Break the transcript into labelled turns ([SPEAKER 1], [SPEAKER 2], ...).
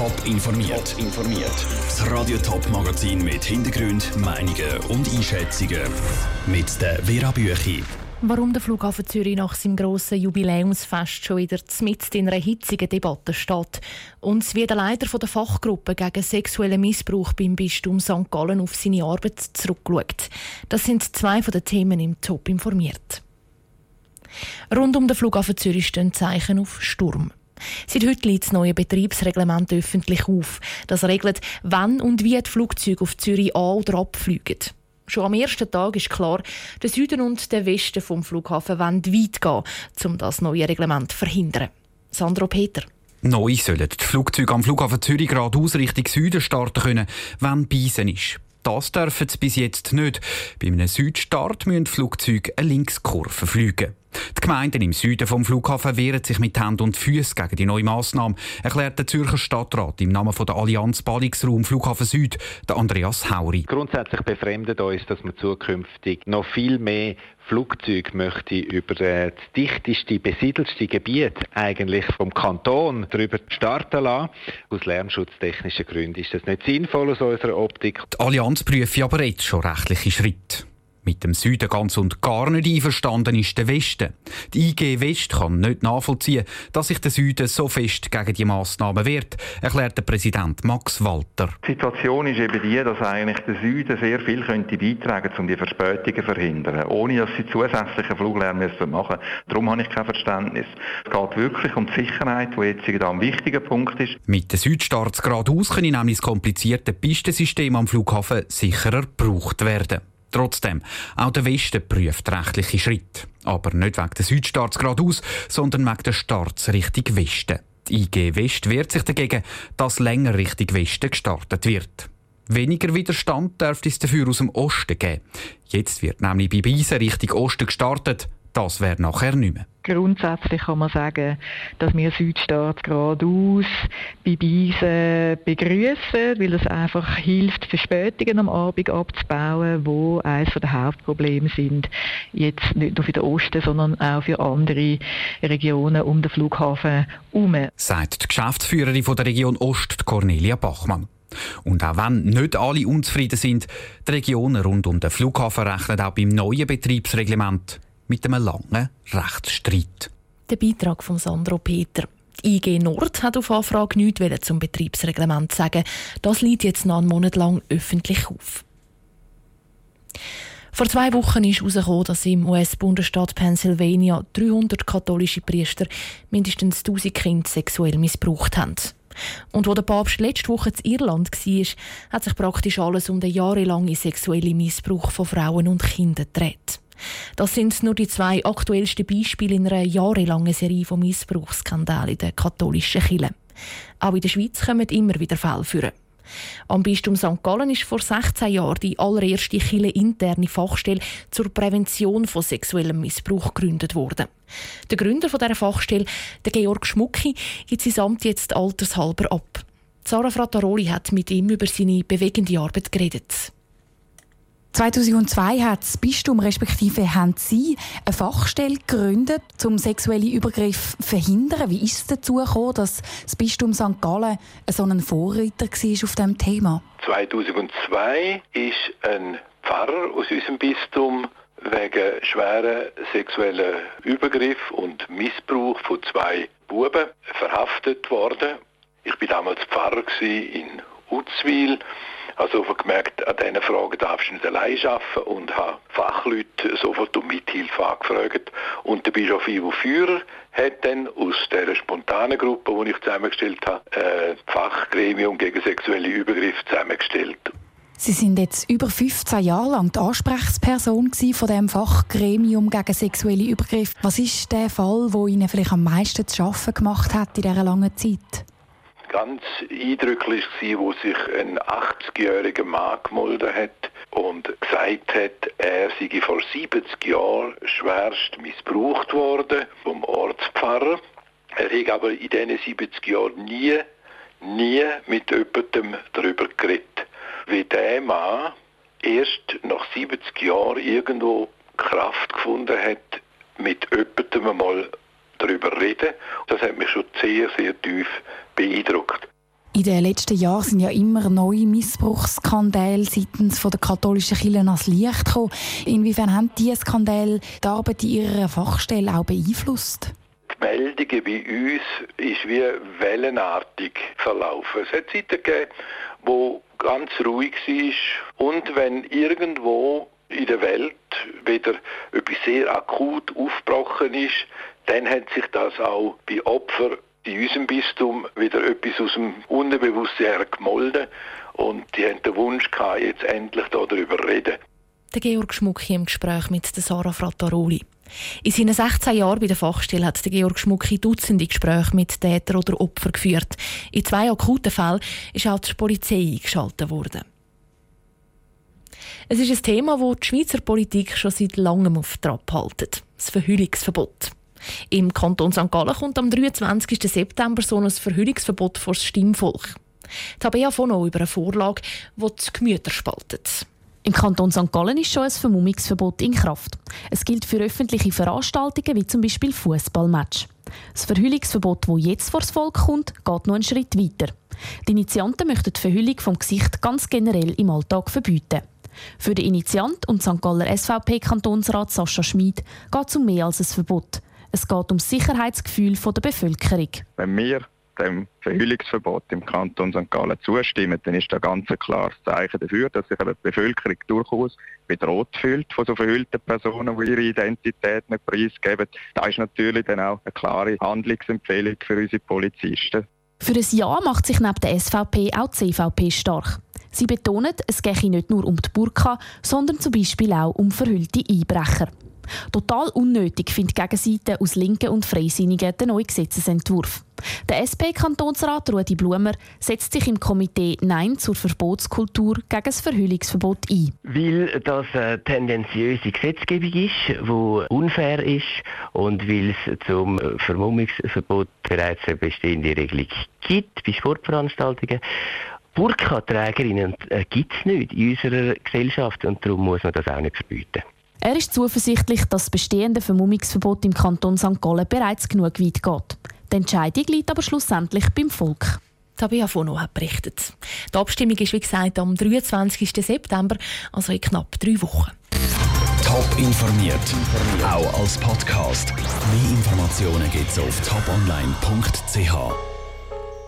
[SPEAKER 1] Top informiert. informiert. Das Radio Top Magazin mit Hintergrund, Meinungen und Einschätzungen mit der Vera Büchi.
[SPEAKER 2] Warum der Flughafen Zürich nach seinem grossen Jubiläumsfest schon wieder mitten in einer hitzigen Debatte steht und wie der Leiter der Fachgruppe gegen sexuellen Missbrauch beim Bistum St. Gallen auf seine Arbeit zurückschaut. Das sind zwei von den Themen im Top informiert. Rund um den Flughafen Zürich stehen Zeichen auf Sturm. Seit heute liegt das neue Betriebsreglement öffentlich auf. Das regelt, wann und wie die Flugzeuge auf Zürich an- oder abfliegen. Schon am ersten Tag ist klar, der Süden und der Westen vom Flughafen weit gehen, um das neue Reglement zu verhindern. Sandro Peter.
[SPEAKER 3] Neu sollen die Flugzeuge am Flughafen Zürich geradeaus Richtung Süden starten können, wenn Beisen ist. Das dürfen sie bis jetzt nicht. Bei einem Südstart müssen die Flugzeuge eine Linkskurve fliegen. Die Gemeinden im Süden vom Flughafen wehren sich mit Händen und Füßen gegen die neue Massnahme, erklärt der Zürcher Stadtrat im Namen der Allianz Ballungsraum Flughafen Süd, der Andreas Hauri.
[SPEAKER 4] Grundsätzlich befremdet uns, dass man zukünftig noch viel mehr Flugzeuge möchte über das dichteste, besiedelste Gebiet eigentlich vom Kanton darüber starten lassen. Aus lärmschutztechnischen Gründen ist das nicht sinnvoll aus unserer Optik.
[SPEAKER 3] Die Allianz prüft aber jetzt schon rechtliche Schritte. Mit dem Süden ganz und gar nicht einverstanden ist der Westen. Die IG West kann nicht nachvollziehen, dass sich der Süden so fest gegen die Massnahmen wehrt, erklärt der Präsident Max Walter.
[SPEAKER 5] Die Situation ist eben die, dass eigentlich der Süden sehr viel könnte beitragen um die Verspätungen zu verhindern, ohne dass sie zusätzlichen Fluglärm müssen machen Darum habe ich kein Verständnis. Es geht wirklich um die Sicherheit, die jetzt ein wichtiger Punkt ist.
[SPEAKER 3] Mit den Südstarts geradeaus können nämlich das komplizierte Pistensystem am Flughafen sicherer gebraucht werden. Trotzdem, auch der Westen prüft rechtliche Schritte. Aber nicht wegen des Südstarts geradeaus, sondern wegen des Starts Richtung Westen. Die IG West wehrt sich dagegen, dass länger Richtung Westen gestartet wird. Weniger Widerstand dürfte es dafür aus dem Osten geben. Jetzt wird nämlich bei Beisen Richtung Osten gestartet. Das wäre nachher nicht mehr.
[SPEAKER 6] Grundsätzlich kann man sagen, dass wir Südstaat geradeaus bei Beisen begrüßen, weil es einfach hilft, Verspätungen am Abend abzubauen, wo eines der Hauptprobleme sind. Jetzt nicht nur für den Osten, sondern auch für andere Regionen um den Flughafen herum.
[SPEAKER 3] Sagt die Geschäftsführerin von der Region Ost, Cornelia Bachmann. Und auch wenn nicht alle unzufrieden sind, die Regionen rund um den Flughafen rechnen auch beim neuen Betriebsreglement mit einem langen Rechtsstreit.
[SPEAKER 2] Der Beitrag von Sandro Peter. Die IG Nord hat auf Anfrage nichts zum Betriebsreglement sagen. Das liegt jetzt noch einen Monat lang öffentlich auf. Vor zwei Wochen ist herausgekommen, dass im US-Bundesstaat Pennsylvania 300 katholische Priester mindestens 1000 Kinder sexuell missbraucht haben. Und wo der Papst letzte Woche in Irland war, hat sich praktisch alles um den jahrelangen sexuellen Missbrauch von Frauen und Kindern gedreht. Das sind nur die zwei aktuellsten Beispiele in einer jahrelangen Serie von Missbrauchsskandalen in der katholischen Kirche. Auch in der Schweiz kommen immer wieder Fälle führen. Am Bistum St. Gallen ist vor 16 Jahren die allererste interne Fachstelle zur Prävention von sexuellem Missbrauch gegründet worden. Der Gründer dieser Fachstelle, der Georg Schmucki, gibt sein Amt jetzt altershalber ab. Sarah Frattaroli hat mit ihm über seine bewegende Arbeit geredet.
[SPEAKER 7] 2002 hat das Bistum respektive haben Sie eine Fachstelle gegründet, um sexuelle Übergriffe zu verhindern. Wie ist es dazu gekommen, dass das Bistum St. Gallen so ein Vorreiter war auf diesem Thema?
[SPEAKER 8] 2002 ist ein Pfarrer aus unserem Bistum wegen schweren sexuellen Übergriff und Missbrauch von zwei Buben verhaftet worden. Ich bin damals Pfarrer in Uzwil also ich gemerkt, an diesen Fragen darfst du nicht allein arbeiten und habe Fachleute sofort um Mithilfe angefragt. Und der Bischof Ivo Führer hat dann aus dieser spontanen Gruppe, die ich zusammengestellt habe, ein Fachgremium gegen sexuelle Übergriffe zusammengestellt.
[SPEAKER 7] Sie sind jetzt über 15 Jahre lang die Ansprechperson von dem Fachgremium gegen sexuelle Übergriffe. Was ist der Fall, wo Ihnen vielleicht am meisten zu schaffen gemacht hat in dieser langen Zeit?
[SPEAKER 8] Ganz eindrücklich war, wo sich ein 80-jähriger Mann gemeldet hat und gesagt hat, er sei vor 70 Jahren schwerst missbraucht worden vom Ortspfarrer. Er hat aber in diesen 70 Jahren nie, nie mit jemandem darüber geredet. Wie der Mann erst nach 70 Jahren irgendwo Kraft gefunden hat, mit jemandem mal darüber reden. Das hat mich schon sehr, sehr tief beeindruckt.
[SPEAKER 7] In den letzten Jahren sind ja immer neue Missbrauchsskandale seitens der katholischen Kirche ans Licht gekommen. Inwiefern haben diese Skandale die Arbeit in ihrer Fachstelle auch beeinflusst?
[SPEAKER 8] Die Meldungen bei uns ist wie wellenartig verlaufen. Es hat Zeiten gegeben, wo ganz ruhig war und wenn irgendwo in der Welt wieder etwas sehr akut aufgebrochen ist, dann hat sich das auch bei Opfern in unserem Bistum wieder etwas aus dem Unterbewusstsein gemolden und die haben den Wunsch gehabt, jetzt endlich darüber zu reden.
[SPEAKER 2] Der Georg Schmuck hier im Gespräch mit Sarah Frattaroli. In seinen 16 Jahren bei der Fachstelle hat der Georg Schmucki Dutzende Gespräche mit Tätern oder Opfern geführt. In zwei akuten Fällen ist auch die Polizei eingeschaltet worden. Es ist ein Thema, das die Schweizer Politik schon seit langem auf Trab hält. Das Verhüllungsverbot. Im Kanton St. Gallen kommt am 23. September so ein Verhüllungsverbot vor das Stimmvolk. Tabea von über eine Vorlage, die die Gemüter spaltet.
[SPEAKER 9] Im Kanton St. Gallen ist schon ein Vermummungsverbot in Kraft. Es gilt für öffentliche Veranstaltungen wie zum Beispiel Fußballmatch. Das Verhüllungsverbot, das jetzt vor das Volk kommt, geht noch einen Schritt weiter. Die Initianten möchten die Verhüllung vom Gesicht ganz generell im Alltag verbieten. Für den Initiant und St. Galler SVP-Kantonsrat Sascha Schmid geht es um mehr als ein Verbot. Es geht um das Sicherheitsgefühl der Bevölkerung.
[SPEAKER 5] Wenn wir dem Verhüllungsverbot im Kanton St. Gallen zustimmen, dann ist das ganz ein klares Zeichen dafür, dass sich eine Bevölkerung durchaus bedroht fühlt von so verhüllten Personen, die ihre Identität nicht preisgeben. Das ist natürlich dann auch eine klare Handlungsempfehlung für unsere Polizisten.
[SPEAKER 9] Für ein Ja macht sich neben der SVP auch die CVP stark. Sie betonen, es gehe nicht nur um die Burka, sondern zum Beispiel auch um verhüllte Einbrecher. Total unnötig findet die Gegenseite aus Linken und Freisinnigen den neuen Gesetzesentwurf. Der SP-Kantonsrat Rudi Blumer setzt sich im Komitee Nein zur Verbotskultur gegen das Verhüllungsverbot ein.
[SPEAKER 10] Weil das eine tendenziöse Gesetzgebung ist, die unfair ist und weil es zum Vermummungsverbot bereits eine bestehende Regelung gibt bei Sportveranstaltungen. Burka-Trägerinnen äh, gibt es nicht in unserer Gesellschaft und darum muss man das auch nicht verbieten.
[SPEAKER 9] Er ist zuversichtlich, dass das bestehende Vermummungsverbot im Kanton St. Gallen bereits genug weit geht. Die Entscheidung liegt aber schlussendlich beim Volk.
[SPEAKER 2] Tabea Fono hat berichtet. Die Abstimmung ist wie gesagt am 23. September, also in knapp drei Wochen.
[SPEAKER 1] Top informiert, auch als Podcast. Mehr Informationen gibt es auf toponline.ch.